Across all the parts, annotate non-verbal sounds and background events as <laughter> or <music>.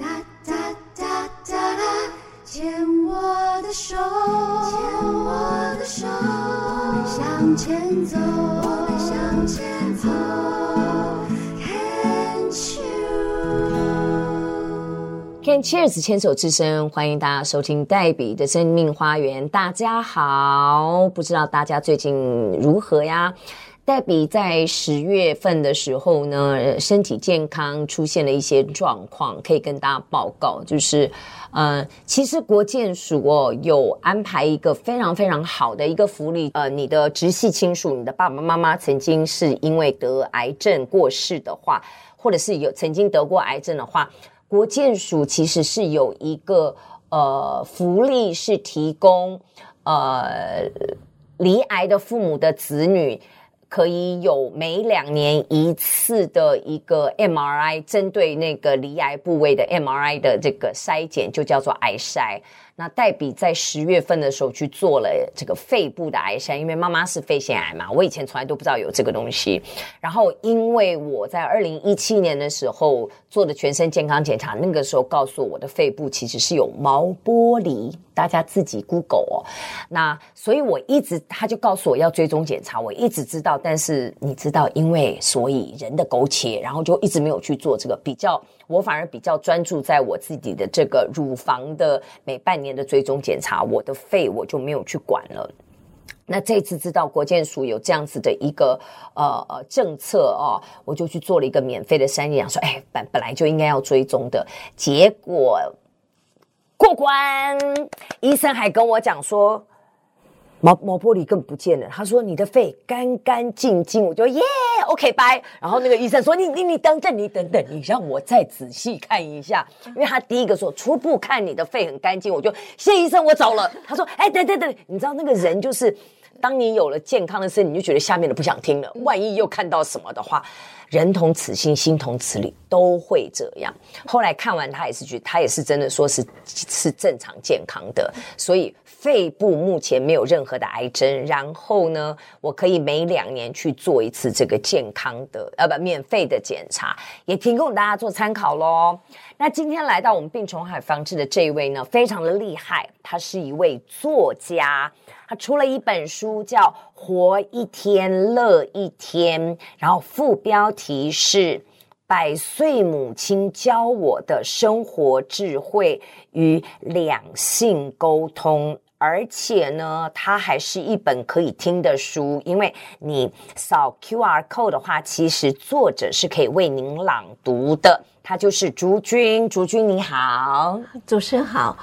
哒哒哒哒哒，牵我的手，牵我的手，我们向前走，我们向前走。Can Cheers 牵手之声，欢迎大家收听黛比的生命花园。大家好，不知道大家最近如何呀？黛比在十月份的时候呢，身体健康出现了一些状况，可以跟大家报告。就是，呃，其实国健署哦有安排一个非常非常好的一个福利，呃，你的直系亲属，你的爸爸妈妈曾经是因为得癌症过世的话，或者是有曾经得过癌症的话，国健署其实是有一个呃福利，是提供呃离癌的父母的子女。可以有每两年一次的一个 MRI，针对那个离癌部位的 MRI 的这个筛检，就叫做癌筛。那黛比在十月份的时候去做了这个肺部的癌筛，因为妈妈是肺腺癌嘛，我以前从来都不知道有这个东西。然后因为我在二零一七年的时候做的全身健康检查，那个时候告诉，我的肺部其实是有毛玻璃，大家自己 Google 哦。那所以我一直他就告诉我要追踪检查，我一直知道，但是你知道，因为所以人的苟且，然后就一直没有去做这个比较。我反而比较专注在我自己的这个乳房的每半年的追踪检查，我的肺我就没有去管了。那这次知道国健署有这样子的一个呃呃政策哦，我就去做了一个免费的筛检，说哎本本来就应该要追踪的，结果过关，医生还跟我讲说。毛毛玻璃更不见了，他说你的肺干干净净，我就耶，OK 拜。然后那个医生说你你你等等你等等，你让我再仔细看一下，因为他第一个说初步看你的肺很干净，我就谢医生我走了。他说哎等等等，你知道那个人就是，当你有了健康的身体，你就觉得下面的不想听了，万一又看到什么的话。人同此心，心同此理，都会这样。后来看完，他也是觉得，他也是真的说是是正常健康的，所以肺部目前没有任何的癌症。然后呢，我可以每两年去做一次这个健康的呃不免费的检查，也提供大家做参考喽。那今天来到我们病虫害防治的这一位呢，非常的厉害，他是一位作家。他出了一本书，叫《活一天乐一天》，然后副标题是《百岁母亲教我的生活智慧与两性沟通》，而且呢，它还是一本可以听的书，因为你扫 QR code 的话，其实作者是可以为您朗读的。他就是竹君，竹君你好，主持人好。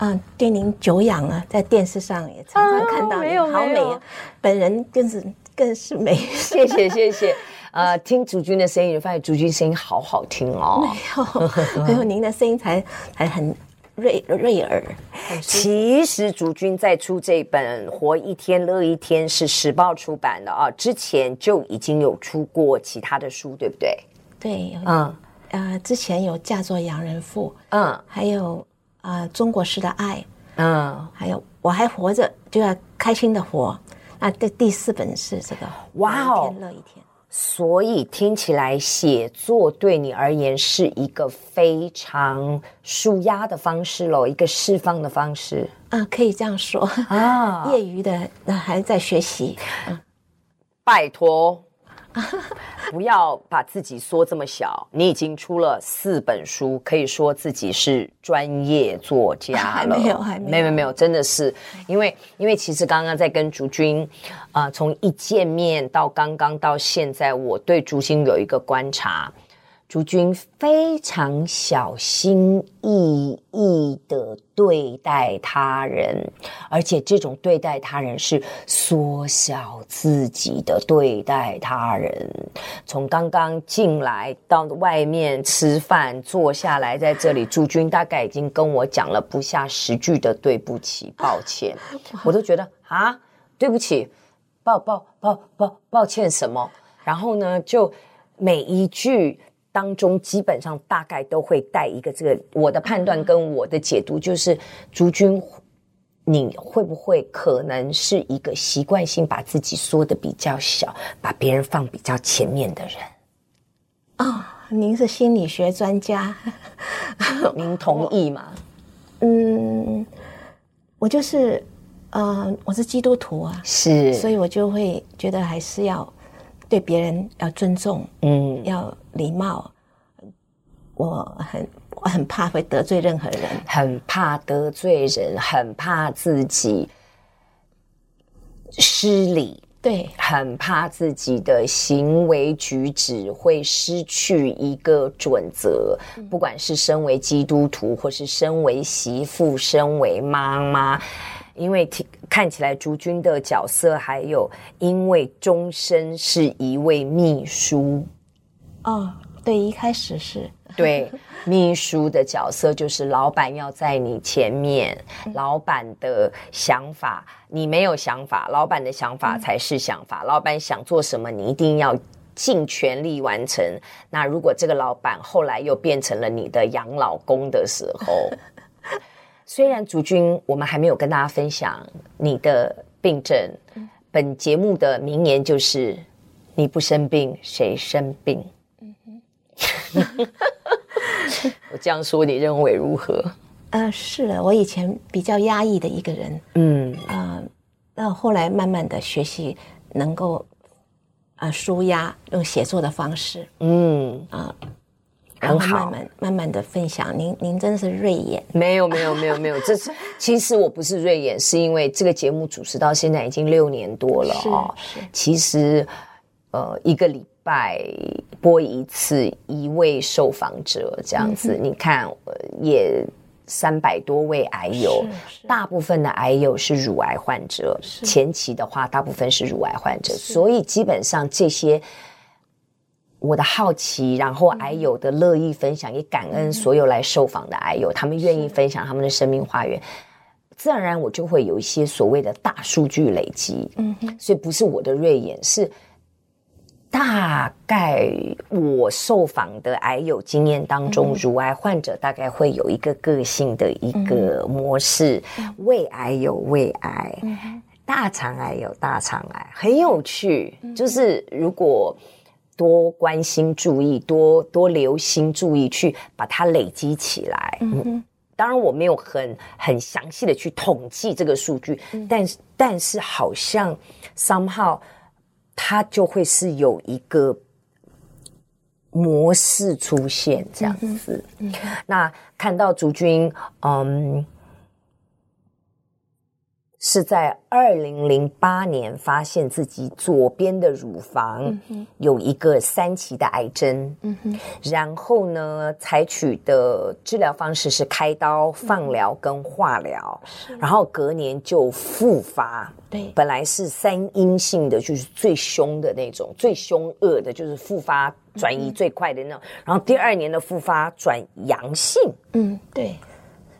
嗯，对您久仰了，在电视上也常常看到好美啊！本人更是更是美，<laughs> 谢谢谢谢。呃，听竹君的声音，就发现竹君声音好好听哦。没有，<laughs> 没有，您的声音才才很锐锐耳。其实竹君在出这本《活一天乐一天》是时报出版的啊，之前就已经有出过其他的书，对不对？对，嗯，呃，之前有嫁作洋人妇，嗯，还有。啊、呃，中国式的爱，嗯，还有我还活着就要开心的活。那第第四本是这个，哇哦，乐一天。所以听起来写作对你而言是一个非常舒压的方式喽，一个释放的方式啊，可以这样说啊。<laughs> 业余的那还在学习，嗯，拜托。<laughs> 不要把自己缩这么小，你已经出了四本书，可以说自己是专业作家了。<laughs> 还没有，还没有，没有，没有，真的是，因为，因为其实刚刚在跟竹君，啊、呃，从一见面到刚刚到现在，我对竹君有一个观察。朱军非常小心翼翼的对待他人，而且这种对待他人是缩小自己的对待他人。从刚刚进来到外面吃饭，坐下来在这里，朱军大概已经跟我讲了不下十句的对不起、抱歉，我都觉得啊，对不起，抱抱抱抱抱歉什么？然后呢，就每一句。当中基本上大概都会带一个这个，我的判断跟我的解读就是，竹君，你会不会可能是一个习惯性把自己缩的比较小，把别人放比较前面的人？啊、哦，您是心理学专家，您同意吗？<laughs> 嗯，我就是，呃，我是基督徒啊，是，所以我就会觉得还是要对别人要尊重，嗯，要礼貌。我很我很怕会得罪任何人，很怕得罪人，很怕自己失礼。对，很怕自己的行为举止会失去一个准则，不管是身为基督徒，或是身为媳妇、身为妈妈，因为看起来竹君的角色，还有因为终身是一位秘书。哦，对，一开始是。<laughs> 对，秘书的角色就是老板要在你前面，老板的想法你没有想法，老板的想法才是想法。老板想做什么，你一定要尽全力完成。那如果这个老板后来又变成了你的养老公的时候，<laughs> 虽然竹君我们还没有跟大家分享你的病症，本节目的名言就是：你不生病，谁生病？<laughs> 我这样说，你认为如何？呃，是的，我以前比较压抑的一个人，嗯。啊、呃，那后来慢慢的学习，能够啊舒压，用写作的方式，嗯。啊，然后慢慢慢慢的分享。您您真的是锐眼，没有没有没有没有，<laughs> 这是其实我不是锐眼，是因为这个节目主持到现在已经六年多了哦。是，是。其实呃一个礼拜。播一次一位受访者这样子，嗯、你看也三百多位癌友，大部分的癌友是乳癌患者，前期的话大部分是乳癌患者，所以基本上这些我的好奇，然后癌友的乐意分享，也感恩所有来受访的癌友，他们愿意分享他们的生命花园，自然而然我就会有一些所谓的大数据累积，嗯，所以不是我的锐眼是。大概我受访的癌友经验当中，乳癌患者大概会有一个个性的一个模式，胃癌有胃癌，大肠癌有大肠癌，很有趣。就是如果多关心、注意、多多留心、注意，去把它累积起来。嗯，当然我没有很很详细的去统计这个数据，但是但是好像 somehow。它就会是有一个模式出现这样子。嗯嗯、那看到竹君，嗯。是在二零零八年发现自己左边的乳房有一个三期的癌症，嗯哼，然后呢，采取的治疗方式是开刀、放疗跟化疗，然后隔年就复发，对，本来是三阴性的，就是最凶的那种，最凶恶的，就是复发转移最快的那种，然后第二年的复发转阳性，嗯，对，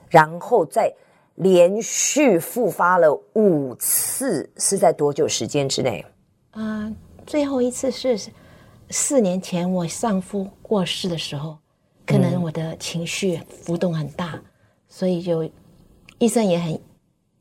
然后再。连续复发了五次，是在多久时间之内？啊、呃，最后一次是四年前我丈夫过世的时候，可能我的情绪浮动很大，嗯、所以就医生也很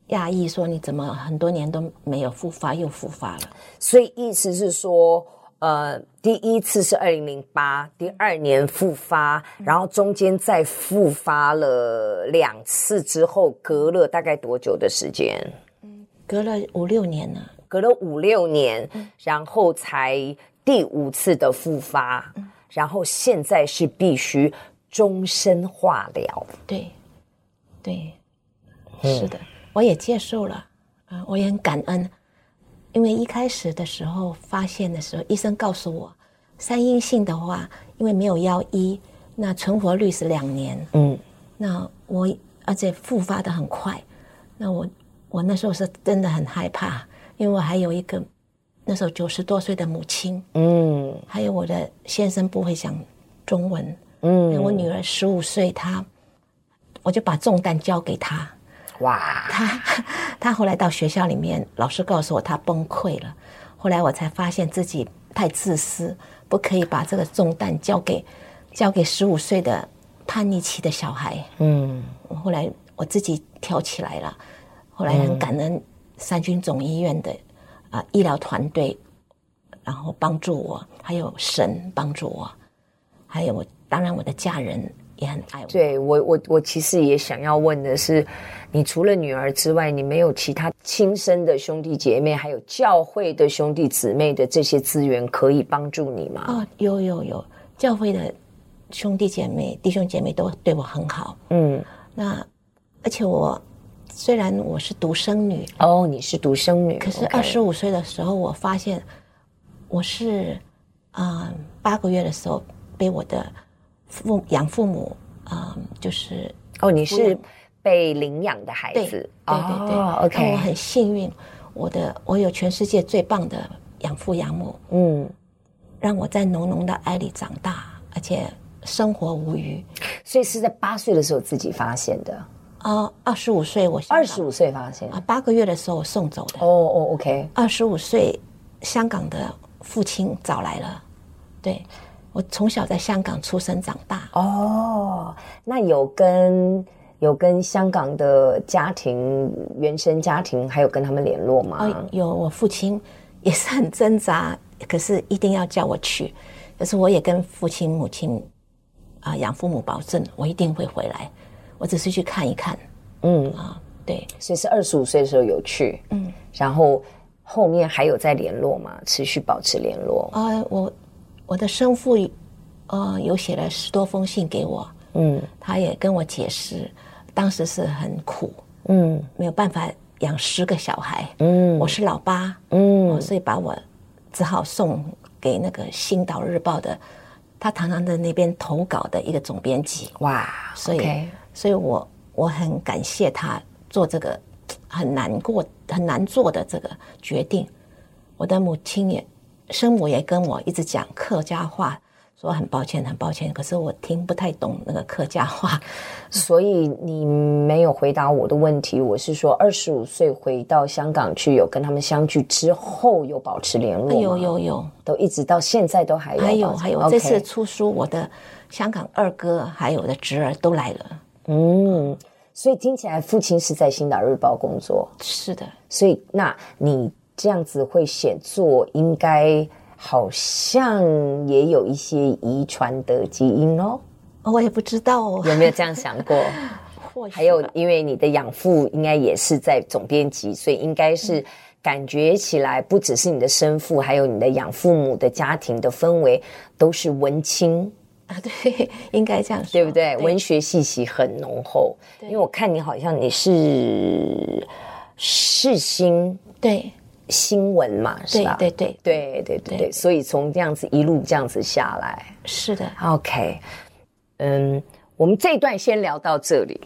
讶异，说你怎么很多年都没有复发，又复发了？所以意思是说。呃，第一次是二零零八，第二年复发，然后中间再复发了两次之后，隔了大概多久的时间？嗯，隔了五六年呢，隔了五六年，然后才第五次的复发，然后现在是必须终身化疗。对，对，是的，我也接受了，啊，我也很感恩。因为一开始的时候发现的时候，医生告诉我，三阴性的话，因为没有药医，那存活率是两年。嗯，那我而且复发的很快，那我我那时候是真的很害怕，因为我还有一个那时候九十多岁的母亲，嗯，还有我的先生不会讲中文，嗯，我女儿十五岁，她我就把重担交给她。哇，他 <laughs> 他后来到学校里面，老师告诉我他崩溃了。后来我才发现自己太自私，不可以把这个重担交给交给十五岁的叛逆期的小孩。嗯，后来我自己跳起来了。后来很感恩三军总医院的啊、呃、医疗团队，然后帮助我，还有神帮助我。还有我，当然我的家人也很爱我。对我，我我其实也想要问的是，你除了女儿之外，你没有其他亲生的兄弟姐妹，还有教会的兄弟姊妹的这些资源可以帮助你吗？哦，有有有，教会的兄弟姐妹、弟兄姐妹都对我很好。嗯，那而且我虽然我是独生女，哦，你是独生女，可是二十五岁的时候，我发现我是啊、呃、八个月的时候。被我的父养父母啊、呃，就是哦，你是被领养的孩子，对对对，OK，我很幸运，我的我有全世界最棒的养父养母，嗯，让我在浓浓的爱里长大，而且生活无余，所以是在八岁的时候自己发现的。啊，二十五岁我二十五岁发现。啊，八个月的时候送走的，哦哦，OK，二十五岁香港的父亲找来了，对。我从小在香港出生长大哦，那有跟有跟香港的家庭原生家庭还有跟他们联络吗？哦，有，我父亲也是很挣扎，可是一定要叫我去。可是我也跟父亲母亲啊养父母保证，我一定会回来。我只是去看一看，嗯啊，对，所以是二十五岁的时候有去，嗯，然后后面还有在联络吗？持续保持联络啊，我。我的生父，呃，有写了十多封信给我，嗯，他也跟我解释，当时是很苦，嗯，没有办法养十个小孩，嗯，我是老八，嗯，所以把我只好送给那个《星岛日报》的，他常常在那边投稿的一个总编辑，哇，所以，okay. 所以我我很感谢他做这个很难过、很难做的这个决定，我的母亲也。生母也跟我一直讲客家话，说很抱歉，很抱歉。可是我听不太懂那个客家话，<laughs> 所以你没有回答我的问题。我是说，二十五岁回到香港去，有跟他们相聚之后，有保持联络吗？有有有，都一直到现在都还有。还有还有，这次出书，我的香港二哥还有我的侄儿都来了。嗯，所以听起来父亲是在《星岛日报》工作。是的，所以那你。这样子会写作，应该好像也有一些遗传的基因哦。我也不知道哦，有没有这样想过？<laughs> 还有，因为你的养父应该也是在总编辑，所以应该是感觉起来，不只是你的生父，还有你的养父母的家庭的氛围都是文青啊。对，<laughs> 应该这样说，对不对？对，文学气息很浓厚。因为我看你好像你是世新，对。新闻嘛，是吧？对对对对对对对，所以从这样子一路这样子下来，是的。OK，嗯，我们这一段先聊到这里。